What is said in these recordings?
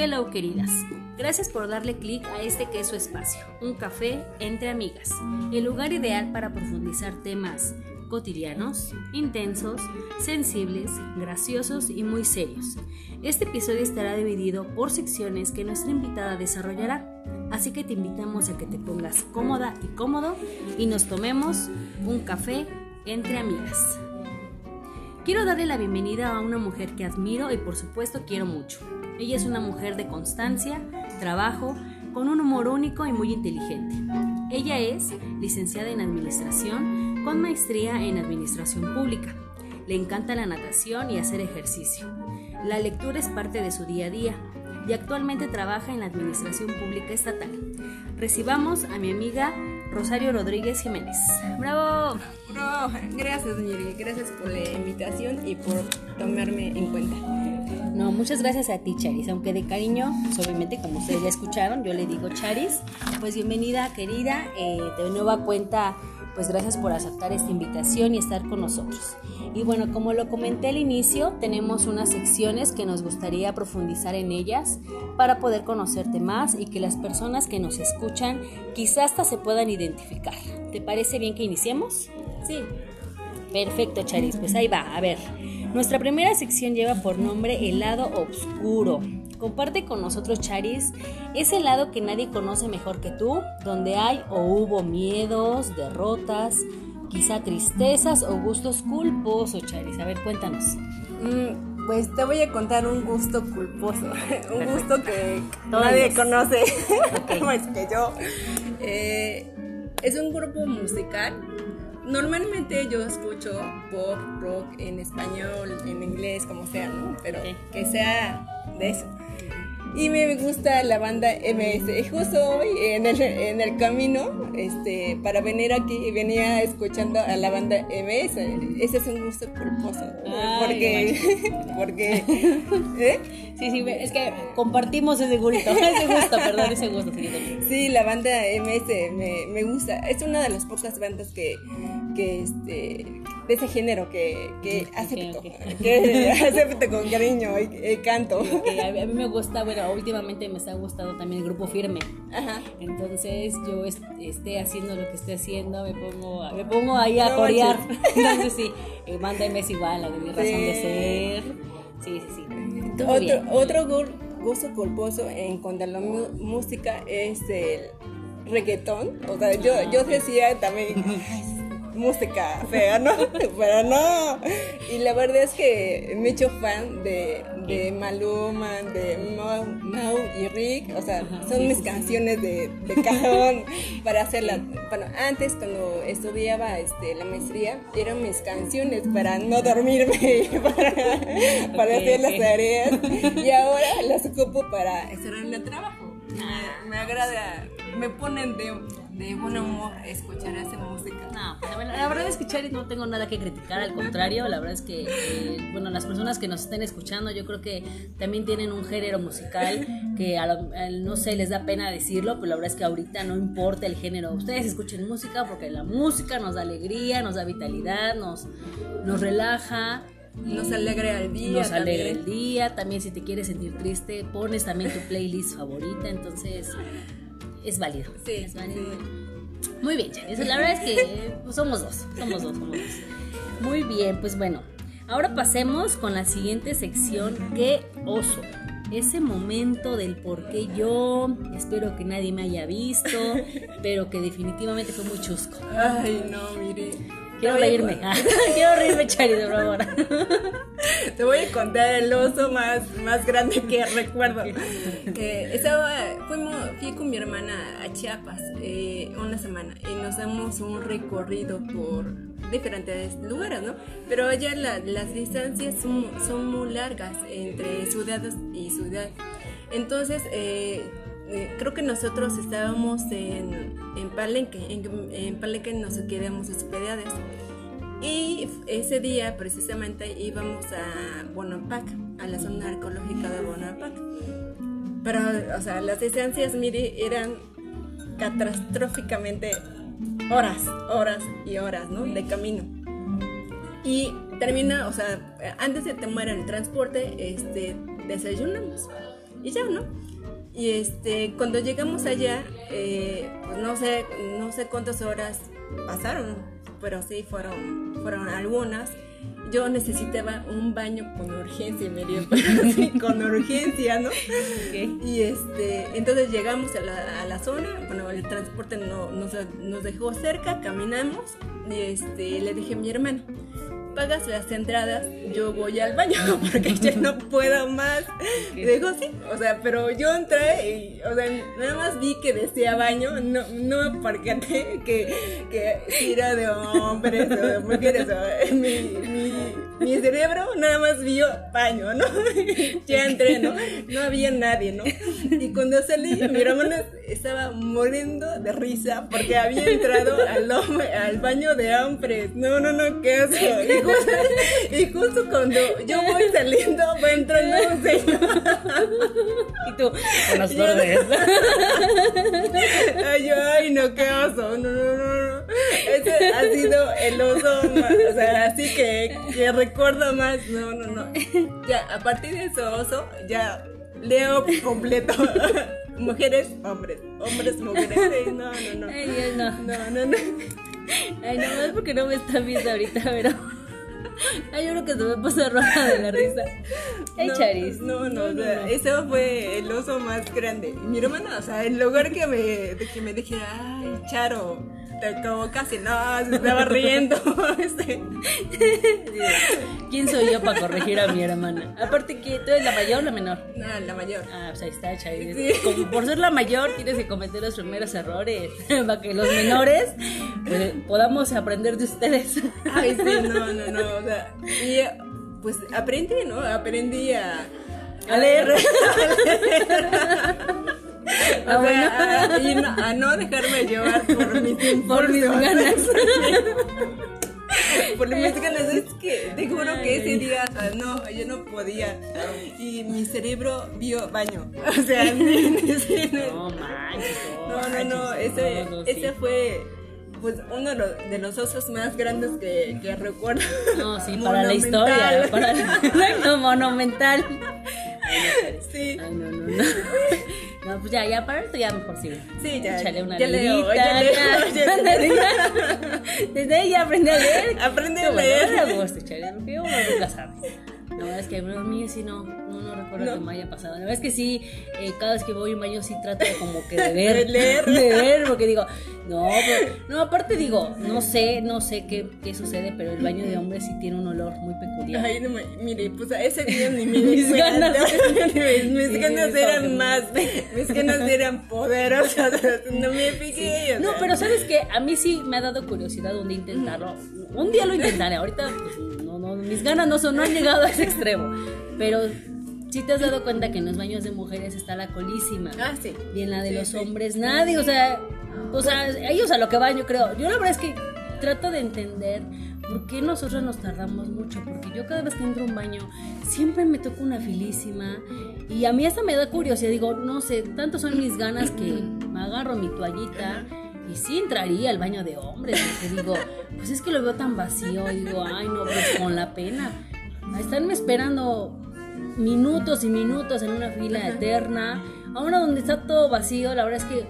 Hello queridas, gracias por darle clic a este que es su espacio, un café entre amigas, el lugar ideal para profundizar temas cotidianos, intensos, sensibles, graciosos y muy serios. Este episodio estará dividido por secciones que nuestra invitada desarrollará, así que te invitamos a que te pongas cómoda y cómodo y nos tomemos un café entre amigas. Quiero darle la bienvenida a una mujer que admiro y por supuesto quiero mucho. Ella es una mujer de constancia, trabajo, con un humor único y muy inteligente. Ella es licenciada en Administración con maestría en Administración Pública. Le encanta la natación y hacer ejercicio. La lectura es parte de su día a día y actualmente trabaja en la Administración Pública Estatal. Recibamos a mi amiga Rosario Rodríguez Jiménez. ¡Bravo! Gracias. Gracias por la invitación y por tomarme en cuenta. No, muchas gracias a ti, Charis. Aunque de cariño, pues obviamente, como ustedes ya escucharon, yo le digo Charis. Pues bienvenida, querida. Eh, de nueva cuenta, pues gracias por aceptar esta invitación y estar con nosotros. Y bueno, como lo comenté al inicio, tenemos unas secciones que nos gustaría profundizar en ellas para poder conocerte más y que las personas que nos escuchan quizás hasta se puedan identificar. ¿Te parece bien que iniciemos? Sí. Perfecto, Charis. Pues ahí va. A ver, nuestra primera sección lleva por nombre El lado oscuro. Comparte con nosotros, Charis, ese lado que nadie conoce mejor que tú, donde hay o hubo miedos, derrotas, quizá tristezas o gustos culposos, Charis. A ver, cuéntanos. Mm, pues te voy a contar un gusto culposo, un gusto que nadie conoce más que yo. Eh, es un grupo musical Normalmente yo escucho pop, rock en español, en inglés, como sea, ¿no? Pero que sea de eso. Y me gusta la banda MS. Justo hoy en el, en el camino, este, para venir aquí, venía escuchando a la banda MS. Ese es un gusto culposo. porque, porque, ¿eh? Sí, sí, es que compartimos ese gusto, ese gusto, perdón, ese gusto. Sí, la banda MS me, me gusta. Es una de las pocas bandas que, que este, de ese género que, que acepto, que acepto con cariño y, canto. a mí me gusta, bueno, últimamente me está gustando también el grupo firme. Ajá. Entonces yo esté haciendo lo que esté haciendo, me pongo, me pongo ahí a corear. Entonces sí, eh, mándame es igual, la de mi razón de ser. Sí, sí, sí. otro, otro gusto culposo en cuanto a la música es el reggaetón. O sea, yo, yo decía también, música fea, ¿no? Pero no. Y la verdad es que me he hecho fan de, de Maluma, de Mau, y Rick. O sea, son mis canciones de, de cajón para hacerlas. Bueno, antes cuando estudiaba este, la maestría, eran mis canciones para no dormirme, para, para hacer las tareas. Y ahora las ocupo para hacer el trabajo. Me, me agrada, me ponen de de buen humor escuchar esa música. No, pues, la, verdad es que Charis no tengo nada que criticar, al contrario, la verdad es que, eh, bueno, las personas que nos estén escuchando, yo creo que también tienen un género musical que no sé, les da pena decirlo, pero la verdad es que ahorita no importa el género, ustedes escuchen música porque la música nos da alegría, nos da vitalidad, nos, nos relaja. Nos alegra el día. Nos alegra el día. También si te quieres sentir triste, pones también tu playlist favorita. Entonces, es válido. Sí, es válido. Muy bien, Charis. La verdad es que somos dos. Somos dos, somos dos. Muy bien, pues bueno. Ahora pasemos con la siguiente sección. ¡Qué oso! Ese momento del por qué yo, espero que nadie me haya visto, pero que definitivamente fue muy chusco. Ay, no, mire. Quiero reírme. Quiero reírme, Chari, de favor. Te voy a contar el oso más, más grande que recuerdo. Eh, estaba, fuimos, fui con mi hermana a Chiapas eh, una semana y nos damos un recorrido por diferentes lugares, ¿no? Pero allá las distancias son, son, muy largas entre ciudades y ciudad. Entonces, eh, creo que nosotros estábamos en, en Palenque, en, en, Palenque nos quedamos hospedados. Y ese día precisamente íbamos a Bonampak, a la zona arqueológica de Bonampak. Pero, o sea, las distancias, eran catastróficamente horas, horas y horas, ¿no? De camino. Y termina, o sea, antes de tomar el transporte, este, desayunamos y ya, ¿no? Y este, cuando llegamos allá, eh, pues no sé, no sé cuántas horas pasaron, pero sí fueron, fueron algunas. Yo necesitaba un baño con urgencia, me dio así, con urgencia, ¿no? Y este, entonces llegamos a la, a la zona, bueno, el transporte no, nos, nos dejó cerca, caminamos, y este, le dije a mi hermano, pagas las entradas, yo voy al baño porque ya no puedo más. Y digo, sí, o sea, pero yo entré y, o sea, nada más vi que decía baño, no, no me percaté que, que era de hombres o de mujeres, o, mi, mi, mi cerebro nada más vio baño, ¿no? ya entré, ¿no? No había nadie, ¿no? Y cuando salí, mi hermano estaba muriendo de risa porque había entrado al, al baño de hombres. No, no, no, qué asco. Y justo, cuando yo voy saliendo, va entrando un señor. Y tú, buenas tardes. Ay, ay, no, qué oso. No, no, no, no. Ese ha sido el oso más, o sea, así que, que recuerdo más. No, no, no. Ya, a partir de ese oso, ya leo completo. Mujeres, hombres. Hombres, mujeres. no, no, no. Ay, Dios, no. No, no, no. Ay, no, es porque no me están viendo ahorita, pero. Ay, yo creo que se me puso roja de la risa. Ay, no, Charis. No, no, o sea, eso fue el oso más grande. Mi hermana, o sea, en lugar que me, de que me dijera, ay, Charo, como casi no, se estaba riendo. Este. ¿Quién soy yo para corregir a mi hermana? Aparte que tú eres la mayor o la menor. No, la mayor. Ah, pues ahí está, Charis. Sí. Como por ser la mayor, tienes que cometer los primeros errores para que los menores pues, podamos aprender de ustedes. Ay, sí, no, no, no. O sea, y pues aprendí, ¿no? Aprendí a, A leer. O Ah, sea, a, no, a no dejarme llevar por mis Por mis ganas. Por mis ganas, es que te juro que ese día, o sea, no, yo no podía. Y mi cerebro vio baño. O sea, No manches. no, no, no, ese, no, no, sí. ese fue pues uno de los, osos más grandes que, que recuerdo. No, sí, para la historia. Para no, monumental. Sí, Ay, no, no, no. No, pues ya, ya, para esto ya mejor sí. sí, ya. Échale una ya leo, leidita, ya leo, ya. ya leo. Desde ahí ya aprende a leer. Aprende a leer. porque uno nunca sabe. La verdad es que a mí sí no, no, no recuerdo No. que me haya pasado. La verdad es que sí, eh, cada vez que voy a un baño sí trato de como que de ver. De leer. De ver, porque digo, no, pero, no, aparte digo, no sé, no sé qué, qué sucede, pero el baño de hombres sí tiene un olor muy peculiar. Ay, no me, mire, pues a ese día ni me Mis ganas. mis mis Sí, ganas eran más, mis ganas eran poderosas, no me fijé. o No, sea. pero sabes que a mí sí me ha dado curiosidad un día intentarlo. Un día lo intentaré. Ahorita, pues, no, no, mis ganas no son, no han llegado a ese extremo. Pero sí te has dado cuenta que en los baños de mujeres está la colísima. Ah, sí. Y en la de Sí, los sí. hombres nadie, o sea, o sea, ellos a lo que van, yo creo. Yo la verdad es que trato de entender por qué nosotros nos tardamos mucho, porque yo cada vez que entro a un baño siempre me toco una filísima y a mí hasta me da curiosidad, digo, no sé, tanto son mis ganas que me agarro mi toallita y sí entraría al baño de hombres, porque digo, pues es que lo veo tan vacío, y digo, ay no, pues con la pena. Estarme esperando minutos y minutos en una fila eterna, ahora donde está todo vacío, la verdad es que,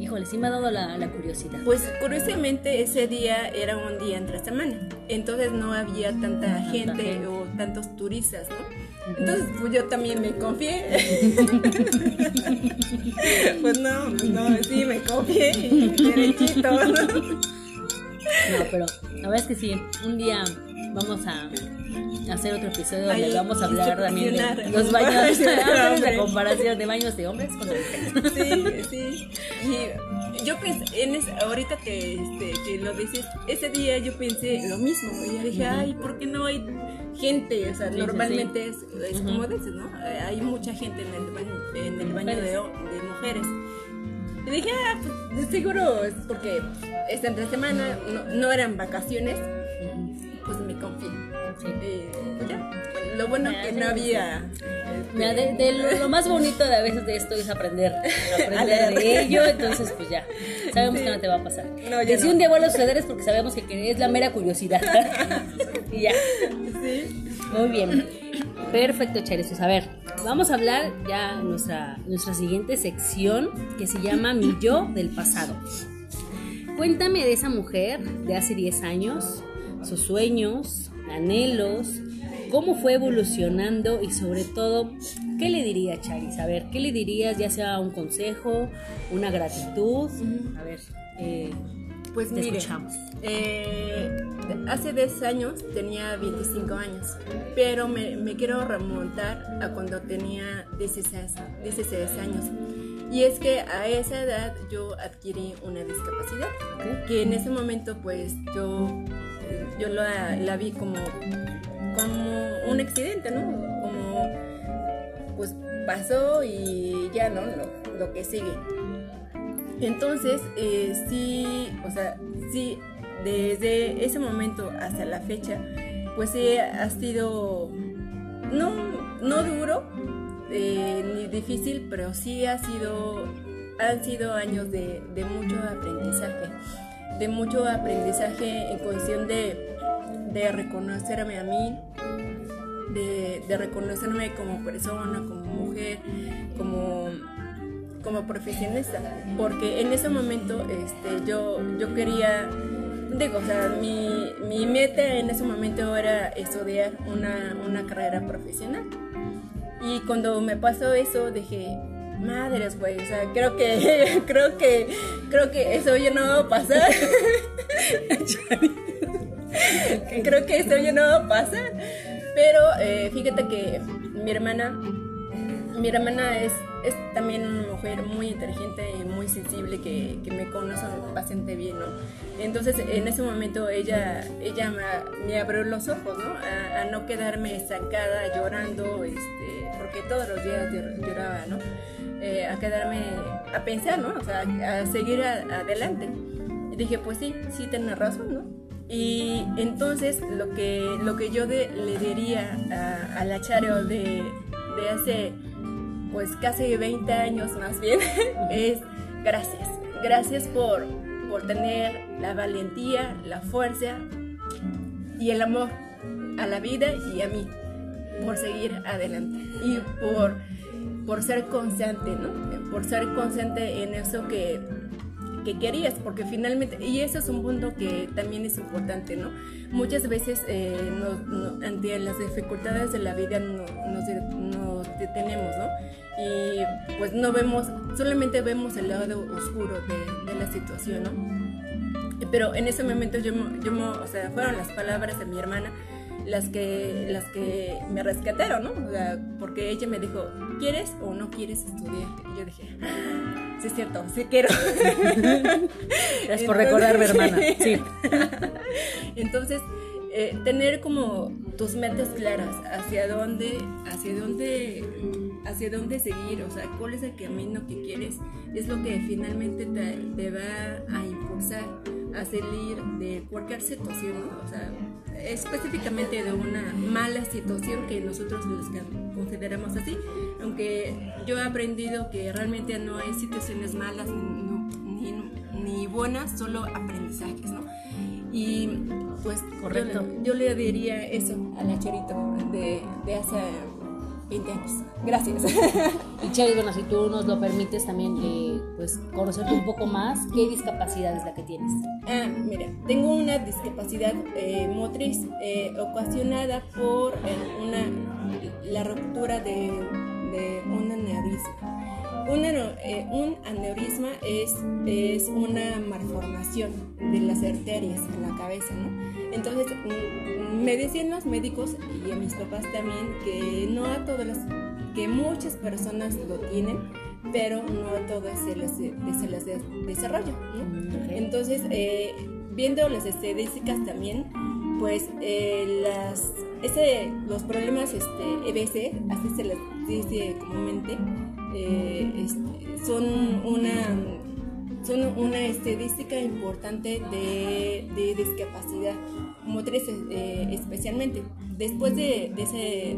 híjole, sí me ha dado la, la curiosidad. Pues curiosamente ese día era un día entre semana, entonces no había tanta gente gente. o tantos turistas, ¿no? Entonces pues yo también me confié. pues no, no, sí me confié y derechito. ¿no? No, pero la verdad es que sí, un día vamos a hacer otro episodio donde Ahí, vamos a hablar también de los baños, la hombres. comparación de baños de hombres con mujeres. Sí, sí. Y yo pensé, en es- ahorita que, este, que lo dices, ese día yo pensé lo mismo. Y dije, ay, ¿por qué no hay gente? O sea, Sí, sí, normalmente es, es Ujú. como dices, ¿no? Eh, Hay mucha gente en el baño, en el baño de, de mujeres. Y dije, ah, pues seguro es porque es entre semana, no, no eran vacaciones. Sí. Eh, ya. Lo bueno que no había. este, Mira, de, de lo, más bonito de a veces de esto es aprender, de ello, entonces pues ya, sabemos que no te va a pasar. No, ya que si no. un día vuelve a suceder es porque sabemos que, es la mera curiosidad. y ya. Sí. Muy bien. Perfecto, Charis. Pues a ver, Vamos a hablar ya nuestra, nuestra siguiente sección que se llama Mi yo del pasado. Cuéntame de esa mujer de hace 10 años, sus sueños, anhelos, cómo fue evolucionando y sobre todo, ¿qué le diría Charis? A ver, ¿qué le dirías ya sea un consejo, una gratitud? A ver, eh, pues te mire, escuchamos. Eh, hace 10 años tenía 25 años, pero me, me, quiero remontar a cuando tenía 16, 16 años. Y es que a esa edad yo adquirí una discapacidad, que en ese momento pues yo, yo la, vi como, como un accidente, ¿no? Como pues pasó y ya, ¿no? Lo, lo que sigue. Entonces, eh, sí, o sea, sí, desde ese momento hasta la fecha, pues sí ha sido, no, no duro, eh, ni difícil, pero sí ha sido, han sido años de, mucho aprendizaje, de mucho aprendizaje en cuestión de, de reconocerme a mí, de, de, reconocerme como persona, como mujer, como, como profesionista, porque en ese momento este, yo, yo quería digo, o sea, mi, mi, meta en ese momento era estudiar una, una carrera profesional. Y cuando me pasó eso, dije, madres, güey, o sea, creo que, creo que, creo que eso ya no va a pasar. creo que eso ya no va a pasar. Pero eh, fíjate que mi hermana, mi hermana es es también una mujer muy inteligente y muy sensible que, que me conoce bastante bien, ¿no? Entonces en ese momento ella, ella me, me abrió los ojos, ¿no? A, no quedarme estancada llorando, este, porque todos los días lloraba, ¿no? Eh, a quedarme a pensar, ¿no? O sea, a seguir adelante. Y dije, pues sí, sí tienes razón, ¿no? Y entonces lo que, lo que yo le diría a, a la Charo de, de hace pues casi 20 años más bien, es gracias. Gracias por, por tener la valentía, la fuerza y el amor a la vida y a mí, por seguir adelante y por, por ser constante, ¿no? Por ser constante en eso que, que querías, porque finalmente, y eso es un punto que también es importante, ¿no? Muchas veces eh, ante las dificultades de la vida nos, nos detenemos, ¿no? Y pues no vemos, solamente vemos el lado oscuro de, la situación, ¿no? Pero en ese momento yo, yo, o sea, fueron las palabras de mi hermana las que, las que me rescataron, ¿no? O sea, porque ella me dijo, ¿quieres o no quieres estudiar? Y yo dije, ah, sí es cierto, sí quiero. Es por recordarme, hermana, sí. Entonces, eh, tener como tus metas claras, hacia dónde, hacia dónde, hacia dónde seguir, o sea, cuál es el camino que quieres, es lo que finalmente te, va a impulsar a salir de cualquier situación, o sea, específicamente de una mala situación que nosotros los consideramos así, aunque yo he aprendido que realmente no hay situaciones malas ni, ni buenas, solo aprendizajes, ¿no? Y pues Correcto. Yo, le diría eso a la Chorito de, de hace 20 años. Gracias. Y Chari, bueno, si tú nos lo permites también, eh, pues conocerte un poco más, ¿qué discapacidad es la que tienes? Ah, mira, tengo una discapacidad eh, motriz eh, ocasionada por una, la ruptura de, de un aneurisma. Eh, un, aneurisma es, es una malformación de las arterias en la cabeza, ¿no? Entonces, mm, me decían los médicos y a mis papás también que no a todas las, que muchas personas lo tienen, pero no a todas se se les desarrolla, ¿no? Entonces, eh, viendo las estadísticas también, pues eh, las, ese, los problemas este, EBC, así se les dice comúnmente, eh, son una son una estadística importante de, discapacidad motriz eh, especialmente. Después de, ese,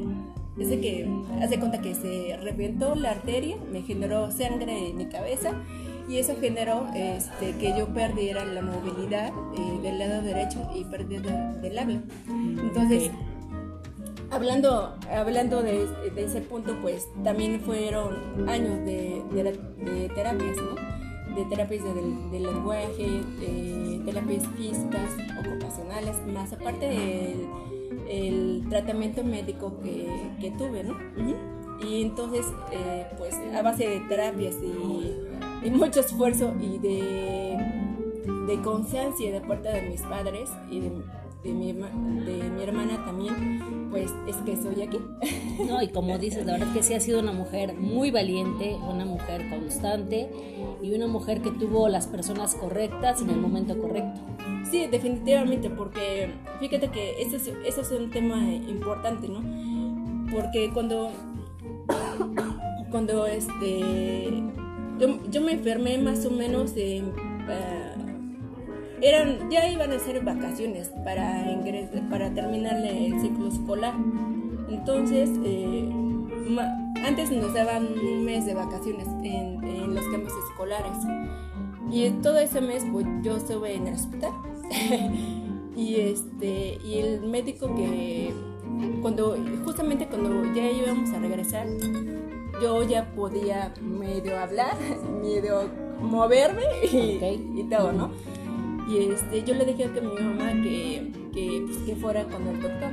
ese que hace cuenta que se reventó la arteria, me generó sangre en mi cabeza y eso generó este, que yo perdiera la movilidad eh, del lado derecho y perdiera del habla. Entonces, hablando, hablando de, ese punto, pues también fueron años de, de, terapias, ¿no? De terapias de, lenguaje, de terapias físicas, ocupacionales, más aparte del el tratamiento médico que, que tuve, ¿no? Y entonces, eh, pues a base de terapias y, y mucho esfuerzo y de, de conciencia de parte de mis padres y de, de mi, de mi hermana también, pues es que soy aquí. No, y como dices, la verdad que sí ha sido una mujer muy valiente, una mujer constante y una mujer que tuvo las personas correctas en el momento correcto. Sí, definitivamente, porque fíjate que eso es, eso es un tema importante, ¿no? Porque cuando, cuando este, yo, yo me enfermé más o menos de... Uh, eran, ya iban a ser vacaciones para, para terminar el ciclo escolar. Entonces, eh, antes nos daban un mes de vacaciones en, en, los campos escolares. Y todo ese mes pues, yo estuve en el hospital. y, este, y el médico que, cuando, justamente cuando ya íbamos a regresar, yo ya podía medio hablar, medio moverme y, y todo, ¿no? Y este, yo le dije a mi mamá que, que, pues, que fuera con el doctor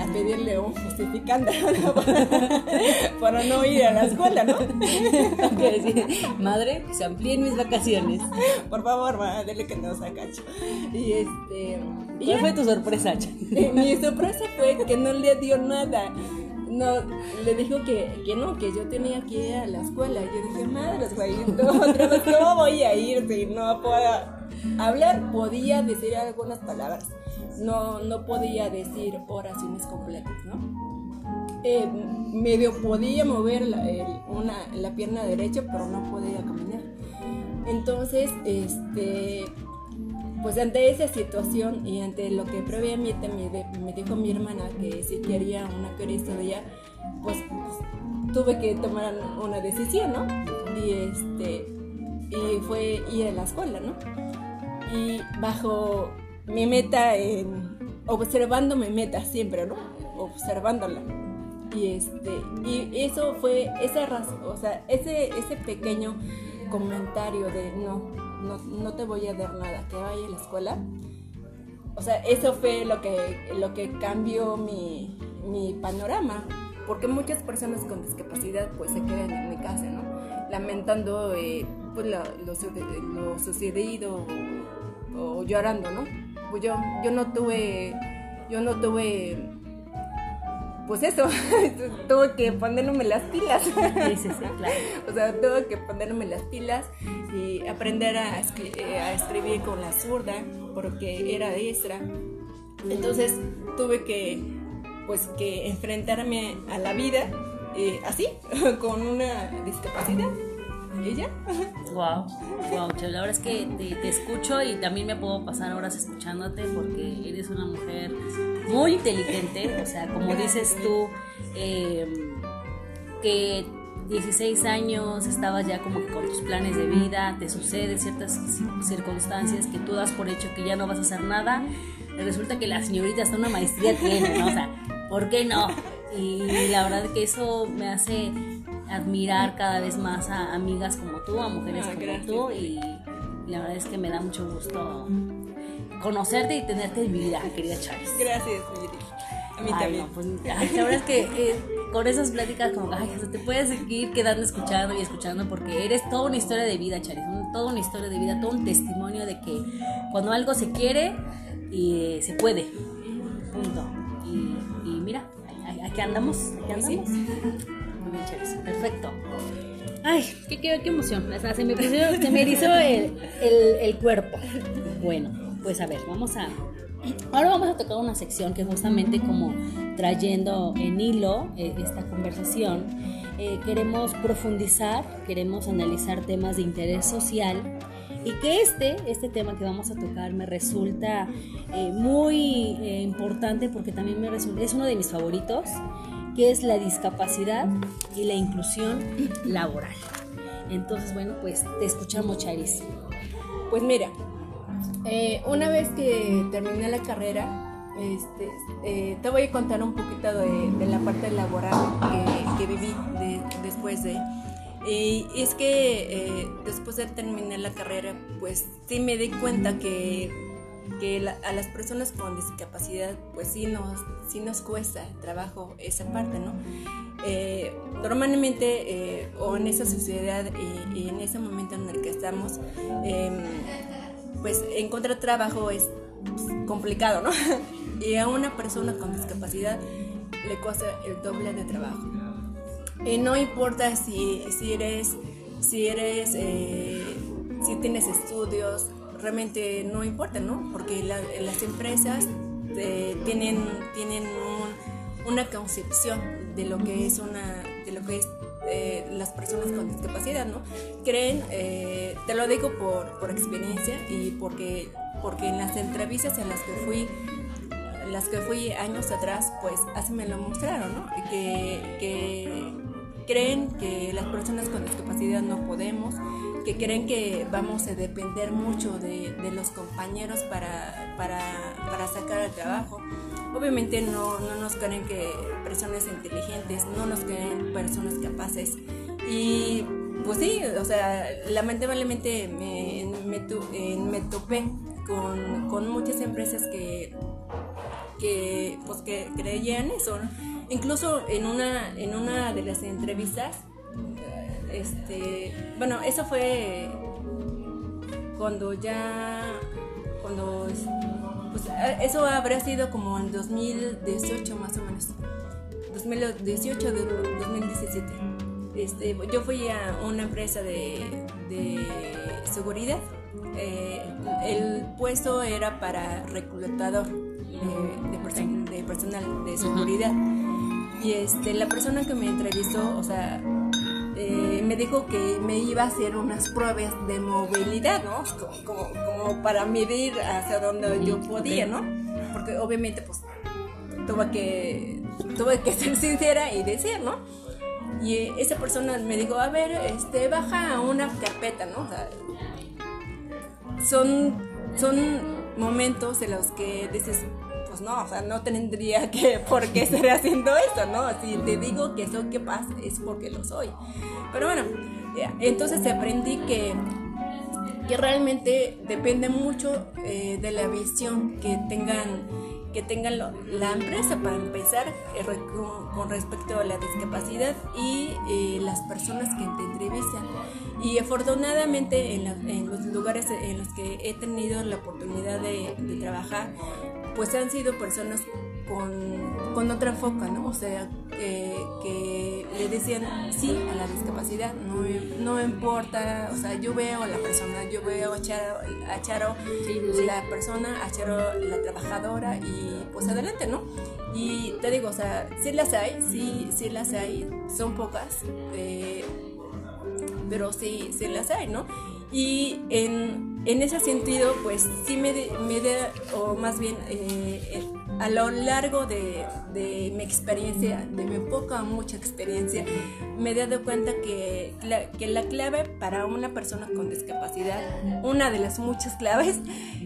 a pedirle un justificante para, no ir a la escuela, ¿no? decir, madre, se amplíen mis vacaciones. Por favor, madre, dile que no cacho. Y este. ¿Cuál fue tu sorpresa, eh, Mi sorpresa fue que no le dio nada no, le dijo que, que, no, que yo tenía que ir a la escuela. Y yo dije, madre, güey, ¿cómo voy a ir si no puedo Hablar podía decir algunas palabras, no, no podía decir oraciones completas, ¿no? Eh, medio podía mover la, pierna derecha, pero no podía caminar. Entonces, este, pues ante esa situación y ante lo que previamente me, dijo mi hermana que si quería una ella, pues, pues tuve que tomar una decisión, ¿no? Y este y fue ir a la escuela, ¿no? Y bajo mi meta en observando mi meta siempre, ¿no? Observándola. Y este y eso fue esa razón, o sea, ese ese pequeño comentario de no, no no te voy a dar nada, que vaya a la escuela. O sea, eso fue lo que lo que cambió mi mi panorama, porque muchas personas con discapacidad pues se quedan en mi casa, ¿no? Lamentando eh, pues lo, lo sucedido o llorando, ¿no? Pues yo, yo no tuve, yo no tuve, pues eso, tuve que ponerme las pilas. Sí, sí, sí, claro. O sea, tuve que ponerme las pilas y aprender a, a escribir con la zurda, porque era diestra. Entonces tuve que, pues, que enfrentarme a la vida eh, así, con una discapacidad. ¿Ella? Wow, wow, la verdad es que te, escucho y también me puedo pasar horas escuchándote porque eres una mujer muy inteligente, o sea, como dices tú, em, que 16 años estabas ya como que con tus planes de vida, te suceden ciertas circunstancias que tú das por hecho que ya no vas a hacer nada, resulta que la señorita hasta una maestría tiene, ¿no? O sea, ¿por qué no? Y la verdad que eso me hace admirar cada vez más a amigas como tú, a mujeres ah, como tú y la verdad es que me da mucho gusto conocerte y tenerte en mi vida, querida Charis. Gracias, A mí también. pues, la verdad es que eh, con esas pláticas como, ay, te puedes seguir quedando escuchando y escuchando porque eres toda una historia de vida, Charis, toda una historia de vida, todo un testimonio de que cuando algo se quiere y eh, se puede. Punto. Y, mira, aquí andamos, aquí andamos. Perfecto. Ay, qué, qué, qué emoción. se me, se me erizó el, el, cuerpo. Bueno, pues a ver, vamos a. Ahora vamos a tocar una sección que justamente como trayendo en hilo eh, esta conversación, eh, queremos profundizar, queremos analizar temas de interés social y que este, este tema que vamos a tocar me resulta eh, muy importante porque también me resulta, es uno de mis favoritos que es la discapacidad y la inclusión laboral. Entonces, bueno, pues te escuchamos, Charis. Pues mira, eh, una vez que terminé la carrera, Este, eh, te voy a contar un poquito de, la parte laboral que, viví después de... Y es que eh, después de terminar la carrera, pues sí me di cuenta que, que a las personas con discapacidad, pues sí nos, sí nos cuesta trabajo esa parte, ¿no? Eh, normalmente, o en esa sociedad y, en ese momento en el que estamos, em, pues encontrar trabajo es pues, complicado, ¿no? y a una persona con discapacidad le cuesta el doble de trabajo. Y no importa si, si eres, si eres, eh, si tienes estudios, realmente no importa, ¿no? Porque las empresas eh, tienen, tienen una concepción de lo que es una, de lo que es eh, las personas con discapacidad, ¿no? Creen, te lo digo por, por experiencia y porque porque en las entrevistas en las que fui las que fui años atrás, pues así me lo mostraron, ¿no? Que, creen que las personas con discapacidad no podemos, que creen que vamos a depender mucho de, los compañeros para, para, para, sacar el trabajo. Obviamente no, no nos creen que personas inteligentes, no nos creen personas capaces. Y pues sí, o sea, lamentablemente me, me, me topé con, muchas empresas que, que, pues, que creían eso. Incluso en una, en una de las entrevistas, este, bueno, eso fue cuando ya, cuando, pues, eso habrá sido como en 2018 más o menos, 2018 2017. Este, yo fui a una empresa de, de seguridad eh, el puesto era para reclutador de, personal de seguridad. Y este, la persona que me entrevistó, o sea, eh, me dijo que me iba a hacer unas pruebas de movilidad, ¿no? Como, como, para medir hacia dónde yo podía, ¿no? Porque obviamente, pues, tuve que, tuve que ser sincera y decir, ¿no? Y esa persona me dijo, a ver, este, baja una carpeta, ¿no? O sea, son, son momentos en los que dices, pues no, o sea, no tendría que por qué estar haciendo esto, ¿no? Si te digo que soy capaz es porque lo soy. Pero bueno, entonces aprendí que, que realmente depende mucho eh, de la visión que tengan que tengan la empresa para empezar eh, con, respecto a la discapacidad y eh, las personas que te entrevistan. Y afortunadamente en, los lugares en los que he tenido la oportunidad de, de trabajar, pues han sido personas con, con otra foca, ¿no? O sea, que le decían sí a la discapacidad, no, no, importa, o sea, yo veo a la persona, yo veo a Charo, a Charo la persona, a Charo la trabajadora y pues adelante, ¿no? Y te digo, o sea, sí las hay, sí, sí las hay, son pocas, eh, pero sí, sí las hay, ¿no? Y en, en ese sentido, pues sí me, me da, o más bien eh, a lo largo de, mi experiencia, de mi poca mucha experiencia, me he dado cuenta que la, que la clave para una persona con discapacidad, una de las muchas claves,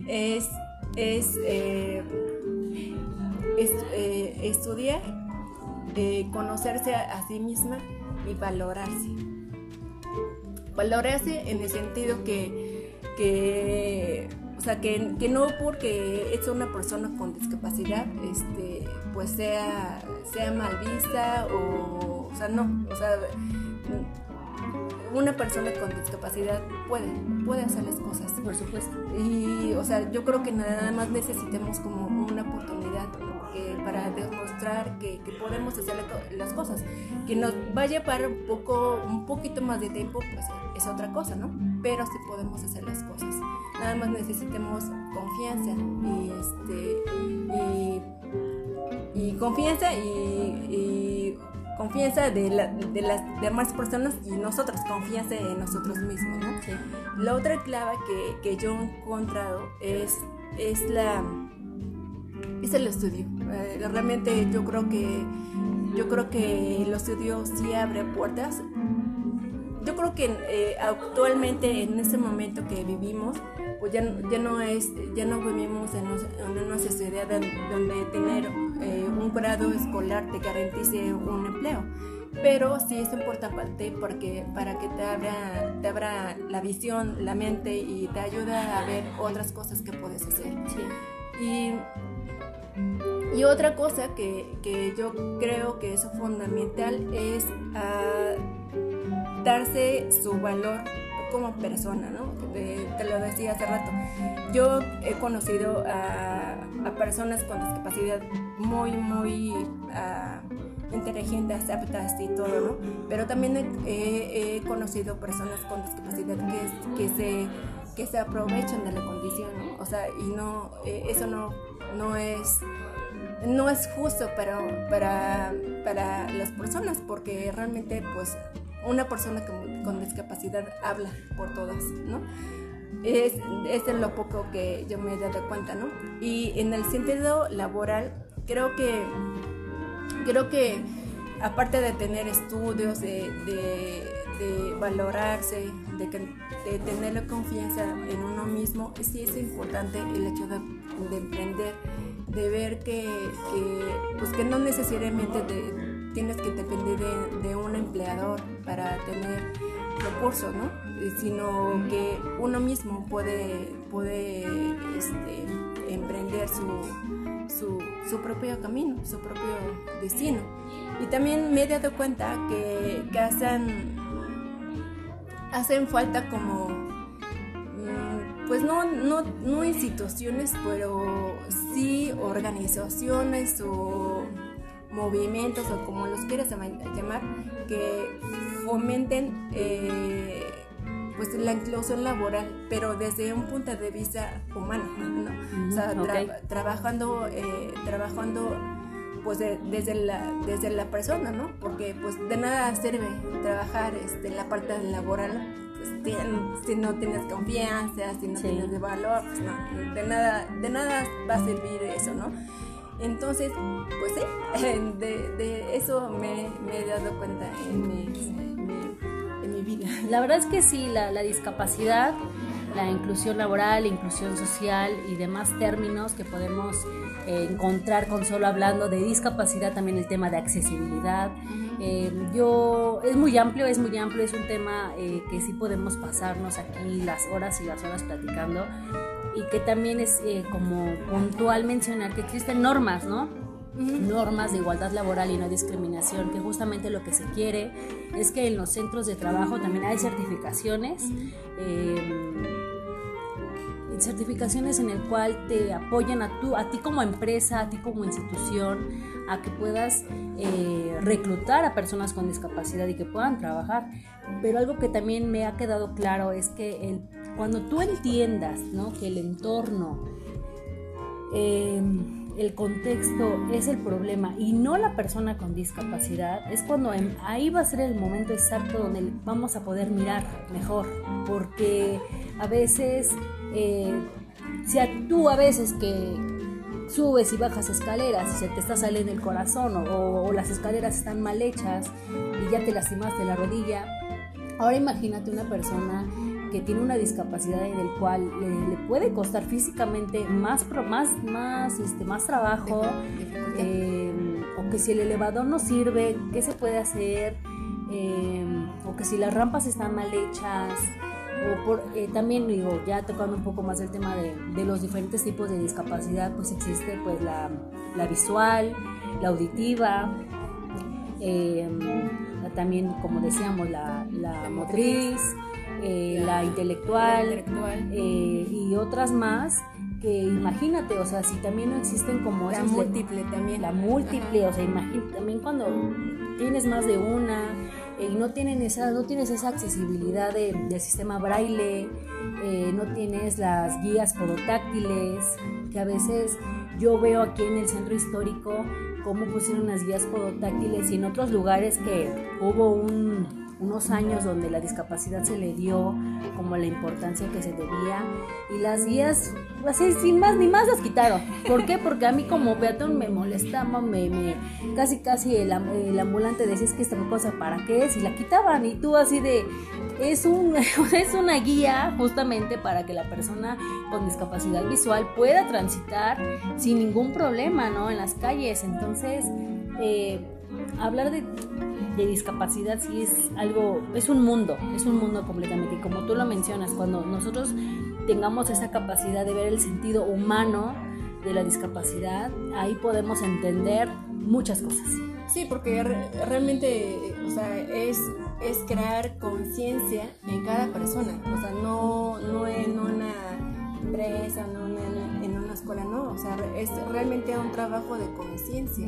es, eh, eh, estudiar, conocerse a sí misma y valorarse. Valorarse en el sentido que o sea, que, que, no porque es una persona con discapacidad, este, pues sea, sea mal vista o, o sea, no, o sea, una persona con discapacidad puede, puede hacer las cosas. Por supuesto. Y, o sea, yo creo que nada más necesitemos como una oportunidad para demostrar que, que, podemos hacer las cosas. Que nos va a llevar un, poco, un poquito más de tiempo, pues es otra cosa, ¿no? Pero sí podemos hacer las cosas. Nada más necesitemos confianza y, este, y, confianza y, confianza de, de, las demás personas y nosotros, confianza en nosotros mismos, ¿no? La otra clave que, que yo he encontrado es, es la es el estudio. Eh, realmente yo creo que yo creo que el estudio sí abre puertas. Yo creo que eh, actualmente en este momento que vivimos, pues ya, ya no es, ya no vivimos en, una sociedad donde tener eh, un grado escolar te garantice un empleo. Pero sí es importante porque para que te abra, te abra la visión, la mente y te ayuda a ver otras cosas que puedes hacer. Y, y otra cosa que, que, yo creo que es fundamental es uh, darse su valor como persona, ¿no? Te, lo decía hace rato. Yo he conocido a, personas con discapacidad muy, muy uh, inteligentes, aptas y todo, ¿no? Pero también he, conocido personas con discapacidad que, que, se, que se aprovechan de la condición, ¿no? O sea, y no, eh, eso no, no es no es justo para, para, para las personas porque realmente pues una persona con, discapacidad habla por todas, ¿no? Es, es lo poco que yo me he dado cuenta, ¿no? Y en el sentido laboral, creo que, creo que aparte de tener estudios, de, valorarse, de, de, tener la confianza en uno mismo, sí es importante el hecho de, emprender, de ver que, pues que no necesariamente de, tienes que depender de, un empleador para tener recursos, ¿no? Sino que uno mismo puede, puede este, emprender su, su, propio camino, su propio destino. Y también me he dado cuenta que, que hacen, hacen falta como, mm, pues no, no, no instituciones, pero sí organizaciones o movimientos o como los quieras llamar, que fomenten eh, pues la inclusión laboral, pero desde un punto de vista humano, ¿no? o sea, trabajando, eh, trabajando pues desde, la, desde la persona, ¿no? Porque pues de nada sirve trabajar este, la parte laboral pues, si no tienes confianza, si no tienes de valor, pues no, de nada, de nada va a servir eso, ¿no? Entonces, pues sí, de, eso me, he dado cuenta en mi, vida. La verdad es que sí, la, discapacidad, la inclusión laboral, la inclusión social y demás términos que podemos eh, encontrar con solo hablando de discapacidad, también el tema de accesibilidad. Eh, yo, es muy amplio, es muy amplio, es un tema eh, que sí podemos pasarnos aquí las horas y las horas platicando y que también es eh, como puntual mencionar que existen normas, ¿no? normas de igualdad laboral y no discriminación, que justamente lo que se quiere es que en los centros de trabajo también hay certificaciones, em, certificaciones en el cual te apoyan a, tú, a ti como empresa, a ti como institución, a que puedas eh, reclutar a personas con discapacidad y que puedan trabajar. Pero algo que también me ha quedado claro es que el cuando tú entiendas ¿no? que el entorno, em, el contexto es el problema y no la persona con discapacidad, es cuando ahí va a ser el momento exacto donde vamos a poder mirar mejor. Porque a veces, eh, si tú a veces que subes y bajas escaleras y se te está saliendo el corazón o, o las escaleras están mal hechas y ya te lastimaste la rodilla, ahora imagínate una persona que tiene una discapacidad en el cual le, puede costar físicamente más, más, más, este, más trabajo, em, o que si el elevador no sirve, ¿qué se puede hacer? Em, o que si las rampas están mal hechas, o por, eh, también digo, ya tocando un poco más el tema de, de, los diferentes tipos de discapacidad, pues existe pues la, la visual, la auditiva, em, también como decíamos la, la motriz, eh, la intelectual, eh, y otras más que imagínate, o sea, si también no existen como la múltiple también. La múltiple, o sea, imagínate también cuando tienes más de una eh, no tienen esa, no tienes esa accesibilidad del sistema braille, no tienes las guías podotáctiles, que a veces yo veo aquí en el centro histórico cómo pusieron las guías podotáctiles y en otros lugares que hubo un unos años donde la discapacidad se le dio como la importancia que se debía y las guías, así sin más ni más las quitaron. ¿Por qué? Porque a mí como peatón me molestaba, me, me casi casi el, el ambulante decía es que esta cosa para qué es y la quitaban y tú así de es, un, es una guía justamente para que la persona con discapacidad visual pueda transitar sin ningún problema, ¿no? En las calles. Entonces, eh, hablar de, de, discapacidad sí es algo, es un mundo, es un mundo completamente. Y como tú lo mencionas, cuando nosotros tengamos esa capacidad de ver el sentido humano de la discapacidad, ahí podemos entender muchas cosas. Sí, porque realmente, o sea, es, es crear conciencia en cada persona, o sea, no, no en una empresa, no en, no, o sea, es realmente un trabajo de conciencia,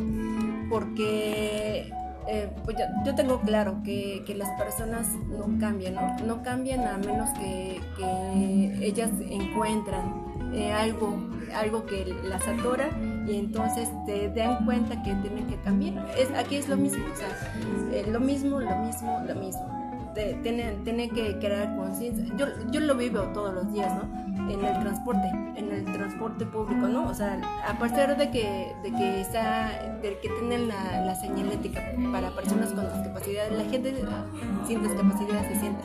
porque eh, pues yo, tengo claro que, que, las personas no cambian, ¿no? No cambian a menos que, que ellas encuentran eh, algo, algo que las atora y entonces te dan cuenta que tienen que cambiar. Es, aquí es lo mismo, eh, lo mismo, lo mismo, lo mismo. Tienen, tienen que crear conciencia. Yo, yo lo vivo todos los días, ¿no? En el transporte, en el transporte público, ¿no? O sea, a pesar de que, de que, está, de que tienen la, la señalética para personas con discapacidad, la gente sin discapacidad se sienta,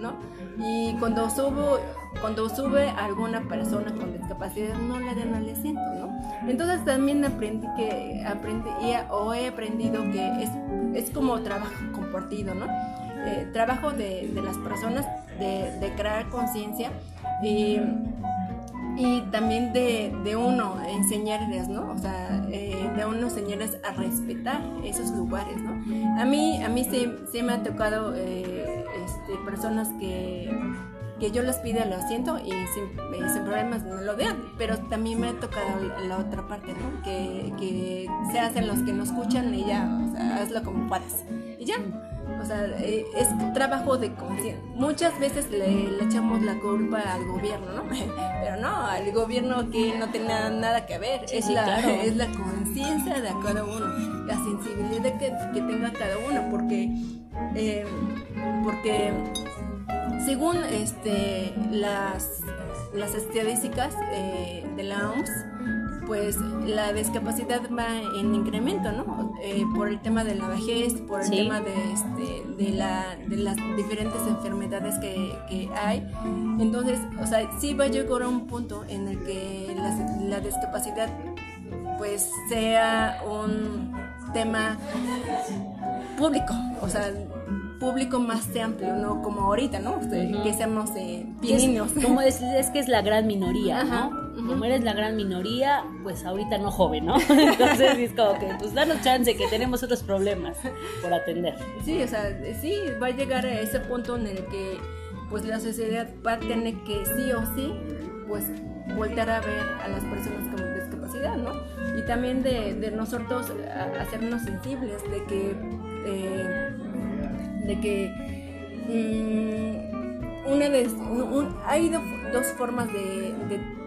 ¿no? Y cuando subo, cuando sube alguna persona con discapacidad no le dan al asiento, ¿no? Entonces también aprendí que aprendí o he aprendido que es, es como trabajo compartido, ¿no? Eh, trabajo de, de, las personas de, de crear conciencia y, y, también de, de, uno enseñarles, ¿no? O sea, eh, de uno enseñarles a respetar esos lugares, ¿no? A mí, a mí sí me ha tocado eh, este, personas que que yo les pida el asiento y sin, eh, sin, problemas no lo vean, pero también me ha tocado la otra parte, ¿no? Que, que se hacen los que no escuchan y ya, o sea, hazlo como puedas. Y ya, o sea, eh, es trabajo de conciencia. Muchas veces le, le, echamos la culpa al gobierno, ¿no? Pero no, al gobierno que no tiene nada que ver, Sí, es, sí, la, claro. es la conciencia de cada uno, la sensibilidad que, que tenga cada uno, porque, eh, porque según este, las, las estadísticas eh, de la OMS, pues la discapacidad va en incremento, ¿no? Eh, por el tema de la vejez, por el Sí. tema de, este, de, la, de las diferentes enfermedades que, que hay. Entonces, o sea, sí va a llegar a un punto en el que la, la discapacidad pues sea un tema público, o sea, público más amplio, no como ahorita, ¿no? Ujú. Que seamos eh, pininos. como es, es que es la gran minoría, Ajá, ¿no? Como eres la gran minoría, pues ahorita no joven, ¿no? Entonces es como que, pues danos chance que tenemos otros problemas por atender. Sí, o sea, sí, va a llegar a ese punto en el que pues la sociedad va a tener que sí o sí, pues voltar a ver a las personas con discapacidad, ¿no? Y también de, de nosotros a- hacernos sensibles de que, eh, de que mm, una de, un- hay do- dos formas de, de-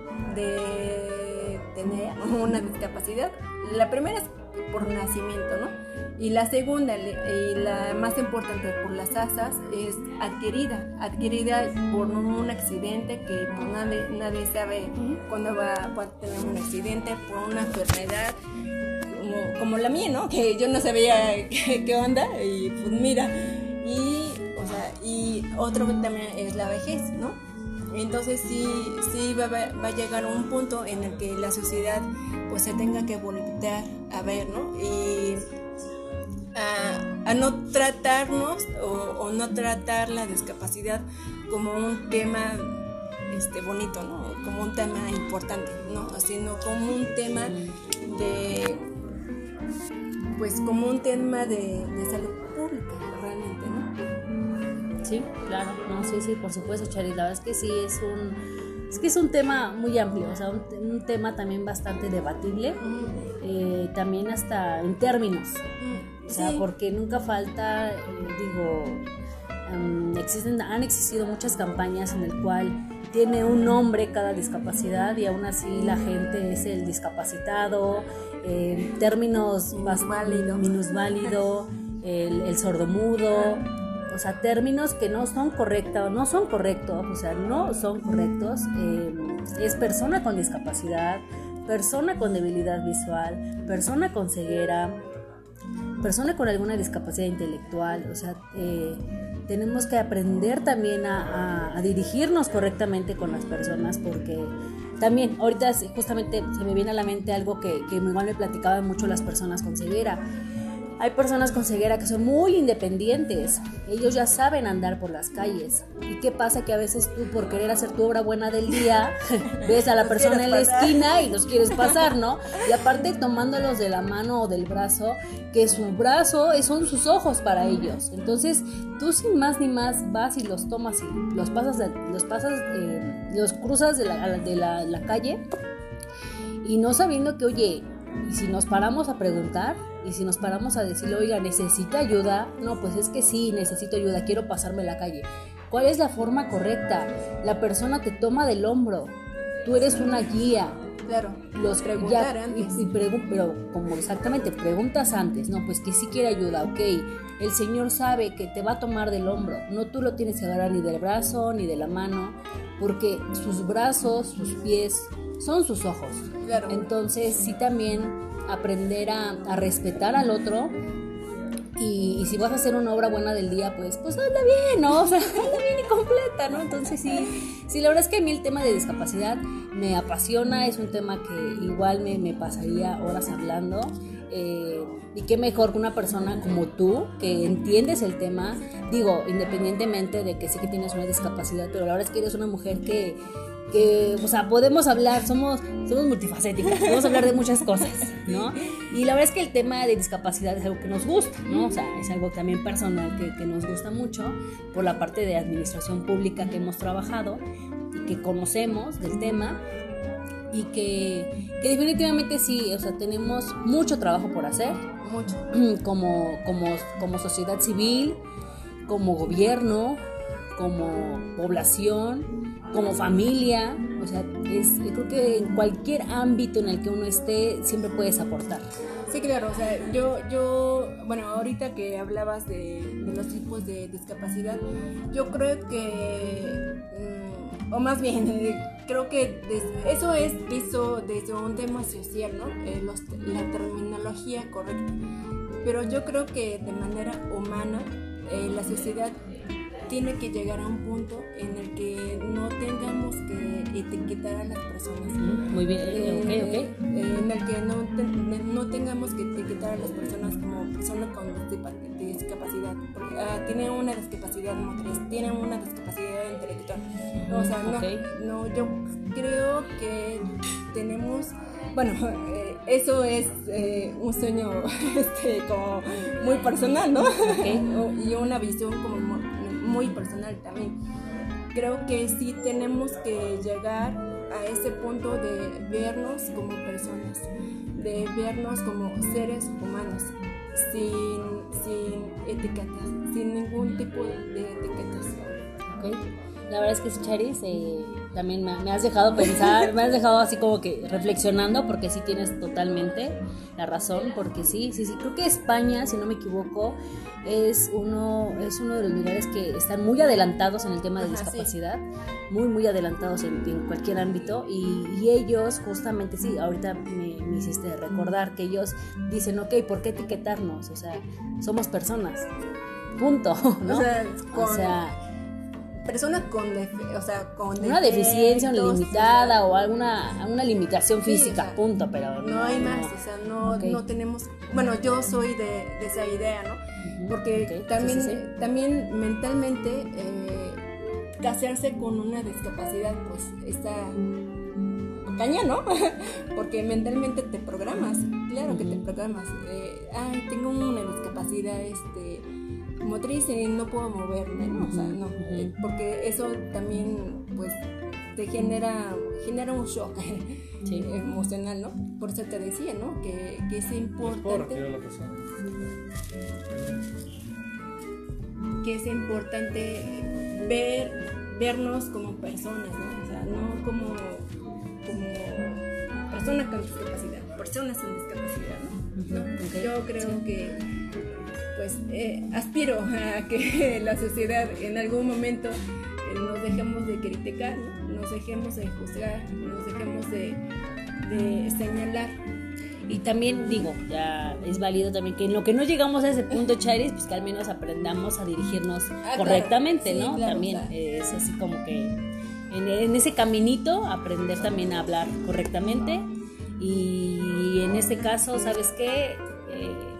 de tener una discapacidad. La primera es por nacimiento, ¿no? Y la segunda, y la más importante por las asas, es adquirida. Adquirida por un accidente que pues, nadie, nadie sabe cuándo va, va a tener un accidente, por una enfermedad como, como la mía, ¿no? Que yo no sabía qué, qué onda y pues mira. Y, otro también es la vejez, ¿no? Entonces sí, sí va, va- a llegar un punto en el que la sociedad pues se tenga que voltear a ver, ¿no? Y a, no tratarnos o, no tratar la discapacidad como un tema este, bonito, ¿no? Como un tema importante, ¿no? Sino como un tema de, pues como un tema de, salud. Sí, claro, no, sí, sí, por supuesto, Charis. La verdad es que sí es un, es que es un tema muy amplio, o sea, un, te- un tema también bastante debatible, eh, también hasta en términos, o sea, Sí. porque nunca falta, eh, digo, em, existen, han existido muchas campañas en el cual tiene un nombre cada discapacidad y aún así la gente es el discapacitado, en términos Minusválido. minusválido, el, el sordomudo, o sea, términos que no son correctos, no son correctos, o sea, no son correctos. Eh, es persona con discapacidad, persona con debilidad visual, persona con ceguera, persona con alguna discapacidad intelectual, o sea, eh, tenemos que aprender también a, dirigirnos correctamente con las personas porque también ahorita justamente se me viene a la mente algo que, que igual me platicaban mucho las personas con ceguera hay personas con ceguera que son muy independientes. Ellos ya saben andar por las calles. ¿Y qué pasa? Que a veces tú, por querer hacer tu obra buena del día, ves a la persona en la esquina y los quieres pasar, ¿no? Y aparte tomándolos de la mano o del brazo, que su brazo son sus ojos para ellos. Entonces, tú sin más ni más vas y los tomas y los pasas, los pasas, eh, los cruzas de, la, de la calle y no sabiendo que, oye, y si nos paramos a preguntar, y si nos paramos a decirle, oiga, ¿necesita ayuda? No, pues es que sí, necesito ayuda, quiero pasarme la calle. ¿Cuál es la forma correcta? La persona te toma del hombro, tú eres una guía. Claro, los preguntar antes. pero como exactamente, preguntas antes, no, pues que sí quiere ayuda, ok. El Señor sabe que te va a tomar del hombro, no tú lo tienes que agarrar ni del brazo ni de la mano, porque sus brazos, sus pies son sus ojos. Claro. Entonces, sí también aprender a, respetar al otro. Y, si vas a hacer una obra buena del día, pues, pues anda bien, ¿no? O sea, anda bien y completa, ¿no? Entonces sí, sí, la verdad es que a mí el tema de discapacidad me apasiona, es un tema que igual me, me pasaría horas hablando. Eh, y qué mejor que una persona como tú, que entiendes el tema, digo, independientemente de que sí que tienes una discapacidad, pero la verdad es que eres una mujer que, que, o sea, podemos hablar, somos, somos multifacéticas, podemos hablar de muchas cosas, ¿no? Y la verdad es que el tema de discapacidad es algo que nos gusta, ¿no? O sea, es algo también personal que, que nos gusta mucho por la parte de administración pública que hemos trabajado y que conocemos del tema y que, que, definitivamente sí, o sea, tenemos mucho trabajo por hacer. Mucho. Como, como, como sociedad civil, como gobierno, como población, como familia, o sea, es, creo que en cualquier ámbito en el que uno esté, siempre puedes aportar. Sí, claro, o sea, yo, yo, bueno, ahorita que hablabas de, los tipos de discapacidad, yo creo que, mm, o más bien, creo que eso es visto desde un tema social, ¿no? Eh, la terminología correcta. Pero yo creo que de manera humana, eh, la sociedad tiene que llegar a un punto en el que no tengamos que etiquetar a las personas. Muy bien, eh, ok, ok. Eh, en el que no, no, tengamos que etiquetar a las personas como personas con discapacidad. Porque, ah, tiene una discapacidad motriz, tiene una discapacidad intelectual. No, o sea, no, no, yo creo que tenemos bueno, eh, eso es un sueño este, como muy personal, ¿no? y una visión como muy personal también. Creo que sí tenemos que llegar a ese punto de vernos como personas, de vernos como seres humanos, sin, sin etiquetas, sin ningún tipo de etiquetas. La verdad es que Charis, eh, también me, has dejado pensar, me has dejado así como que reflexionando, porque sí tienes totalmente la razón, porque sí, sí, sí, creo que España, si no me equivoco, es uno, es uno de los lugares que están muy adelantados en el tema de discapacidad, muy, muy adelantados en, cualquier ámbito, y, ellos justamente, sí, ahorita me, me hiciste recordar que ellos dicen, ok, ¿por qué etiquetarnos? O sea, somos personas, punto, ¿no? O sea, personas con, o sea, con una deficiencia limitada o alguna una limitación física, punto, pero no, hay más, o sea, no, no tenemos, bueno, yo soy de, de esa idea, ¿no? Porque también, también mentalmente eh, casarse con una discapacidad, pues está caña, ¿no? Porque mentalmente te programas, claro que te programas. Eh, ay, tengo una discapacidad, este motriz y no puedo moverme, ¿no? O sea, no, eh, porque eso también, pues, te genera, genera un shock emocional, ¿no? Por eso te decía, ¿no? Que, que es importante... Que es importante ver, vernos como personas, ¿no? O sea, no como, como personas con discapacidad, personas con discapacidad, ¿no? Yo creo que pues eh, aspiro a que la sociedad en algún momento eh, nos dejemos de criticar, ¿no? nos dejemos de juzgar, nos dejemos de, de señalar y también digo, ya es válido también que en lo que no llegamos a ese punto, Charis, pues que al menos aprendamos a dirigirnos ah, correctamente, ¿no? también es así como que en, ese caminito aprender también a hablar correctamente y en este caso, ¿sabes qué? Eh,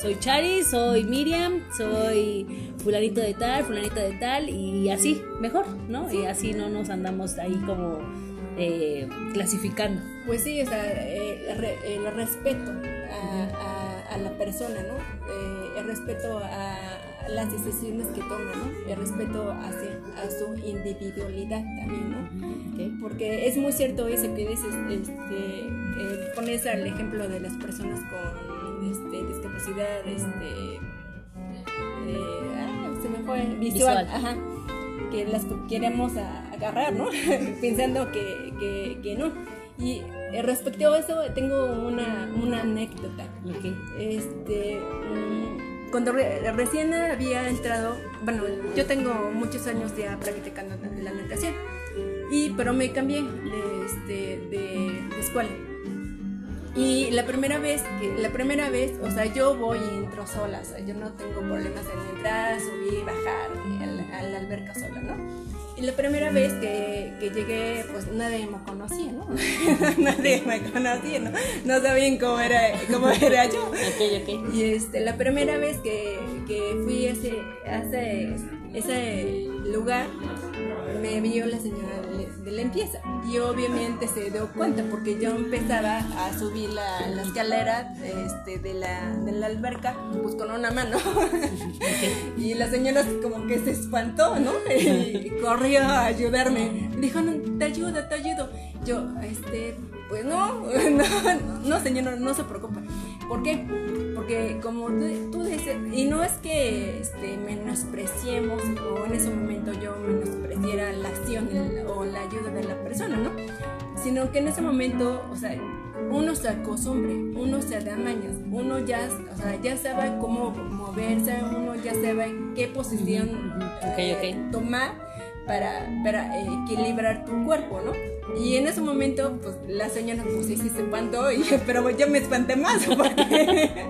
soy Charis, soy Miriam, soy fulanito de tal, fulanito de tal y así, mejor, ¿no? Y así no nos andamos ahí como eh, clasificando. Pues sí, o sea, eh, el respeto a, la persona, ¿no? Eh, el respeto a las decisiones que toma, ¿no? El respeto hacia a su individualidad también, ¿no? Porque es muy cierto eso que dices, este, pones el ejemplo de las personas con este, discapacidad, este, ah, se me fue, visual, ajá que las queremos agarrar, ¿no? Pensando que, que, no. Y eh, respecto a eso, tengo una, una anécdota. Este, mm, cuando recién había entrado, bueno, yo tengo muchos años ya practicando la natación, y, pero me cambié de, este, de, de escuela. Y la primera vez, que, la primera vez, o sea, yo voy y entro sola, o sea, yo no tengo problemas en entrar, subir, bajar a la, alberca sola, ¿no? Y la primera vez que, que llegué, pues nadie me conocía, ¿no? nadie me conocía, ¿no? No sabían cómo era, cómo era yo. Okay, okay. Y este, la primera vez que, que fui a ese, a ese, ese lugar, me vio la señora de, limpieza y obviamente se dio cuenta porque yo empezaba a subir la, la escalera este, de, la, de la alberca pues con una mano y la señora como que se espantó, ¿no? Y corrió a ayudarme. dijo, no, te ayudo, te ayudo. Yo, este, pues no, no, no señora, no se preocupe. ¿Por qué? Porque como tú, dices, y no es que este, menospreciemos o en ese momento yo menospreciara la acción o la ayuda de la persona, ¿no? Sino que en ese momento, o sea, uno se acostumbre, uno se mañas, uno ya, o sea, ya sabe cómo moverse, uno ya sabe qué posición eh, tomar para, para equilibrar tu cuerpo, ¿no? Y en ese momento, pues la señora, pues sí, sí se espantó, y, pero yo me espanté más, porque,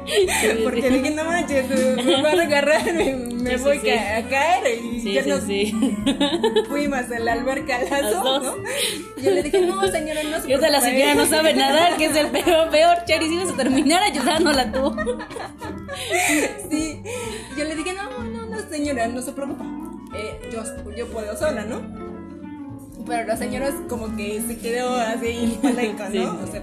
porque dije, no manches, me van a agarrar, me, me voy a caer, y ya nos fuimos a la alberca a las dos, ¿no? Y yo le dije, no, señora, no se Y la señora no sabe nadar, que es el peor, peor, Charis, ibas a terminar ayudándola tú. sí, yo le dije, no, no, no, señora, no se preocupe, eh, yo, yo puedo sola, ¿no? Pero la señora como que se quedó así palaica, ¿no? O sea,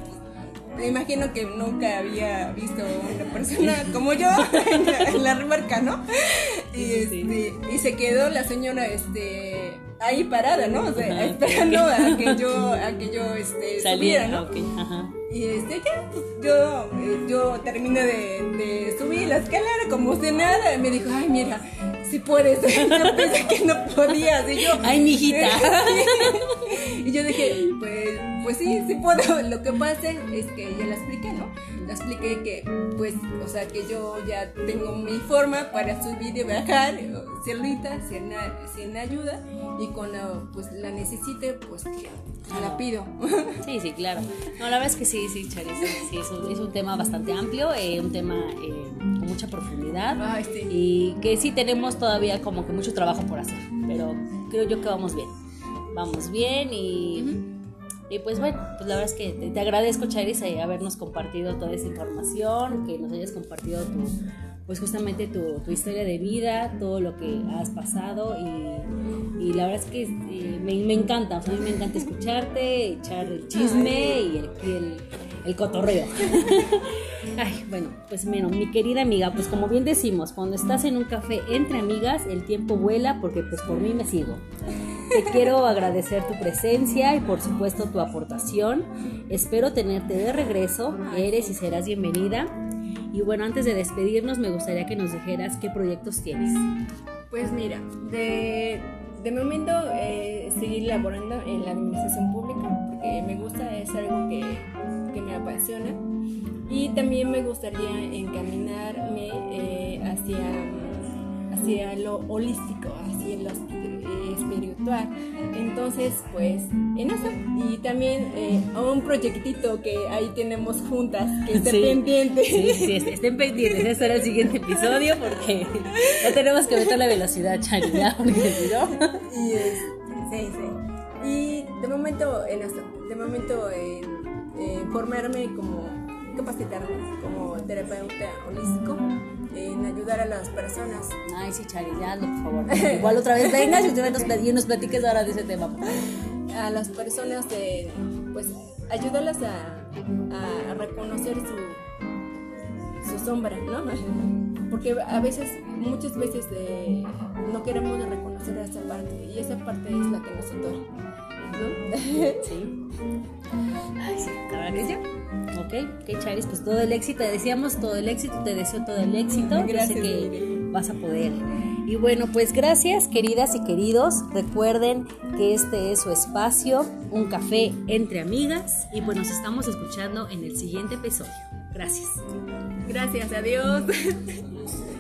me imagino que nunca había visto una persona como yo en la, en ¿no? Y, este, y se quedó la señora este ahí parada, ¿no? O sea, esperando a que yo, a que yo este, subiera, ¿no? Ajá. Y este, ya, pues, yo, yo terminé de, de subir la escalera como si nada. Y me dijo, ay, mira, si puedes. Yo pensé que no podías. Y yo, ay, mijita. y yo dije, pues, pues sí, sí puedo. Lo que pasa es que ya la expliqué, ¿no? Expliqué que, pues, o sea, que yo ya tengo mi forma para subir y bajar, solita, sin, sin ayuda. Y cuando, pues, la necesite, pues, la pido. Sí, sí, claro. No, la verdad es que sí, sí, Charis, sí, es, un, es un tema bastante amplio, eh, un tema eh, con mucha profundidad y que sí tenemos todavía como que mucho trabajo por hacer, pero creo yo que vamos bien. Vamos bien y... Y pues bueno, pues la verdad es que te, agradezco, Charis, eh, habernos compartido toda esa información, que nos hayas compartido tu, pues justamente tu, tu, historia de vida, todo lo que has pasado. Y, y la verdad es que eh, me, me, encanta, a mí me encanta escucharte, echar el chisme y el, el, el cotorreo. Ay, bueno, pues menos, mi querida amiga, pues como bien decimos, cuando estás en un café entre amigas, el tiempo vuela porque pues por mí me sigo. Te quiero agradecer tu presencia y por supuesto tu aportación. Espero tenerte de regreso, eres y serás bienvenida. Y bueno, antes de despedirnos, me gustaría que nos dijeras qué proyectos tienes. Pues mira, de, de momento eh, seguir laborando en la administración pública, también me gustaría encaminarme eh, hacia, hacia lo holístico, hacia lo eh, espiritual. Entonces, pues, en eso. Y también eh, un proyectito que ahí tenemos juntas, que esté pendiente. Sí, sí, estén pendientes. Este será el siguiente episodio porque ya tenemos que meter la velocidad, Chani, ya, Y, este, sí, sí. Y de momento, en esto, de momento, en formarme como capacitarme como terapeuta holístico en ayudar a las personas. Ay, sí, Chari, ya por favor. Igual otra vez vengas y nos, platiques ahora de ese tema. A las personas, de, pues, ayudarlas a, a reconocer su, su sombra, ¿no? Porque a veces, muchas veces no queremos reconocer esa parte y esa parte es la que nos atora, ¿no? Sí. Ay, sí, ¿verdad que sí? Ok, ok, Charis, pues todo el éxito, te deseamos todo el éxito, te deseo todo el éxito. Gracias. Yo sé que vas a poder. Y bueno, pues gracias, queridas y queridos. Recuerden que este es su espacio, un café entre amigas. Y pues nos estamos escuchando en el siguiente episodio. Gracias. Gracias, adiós.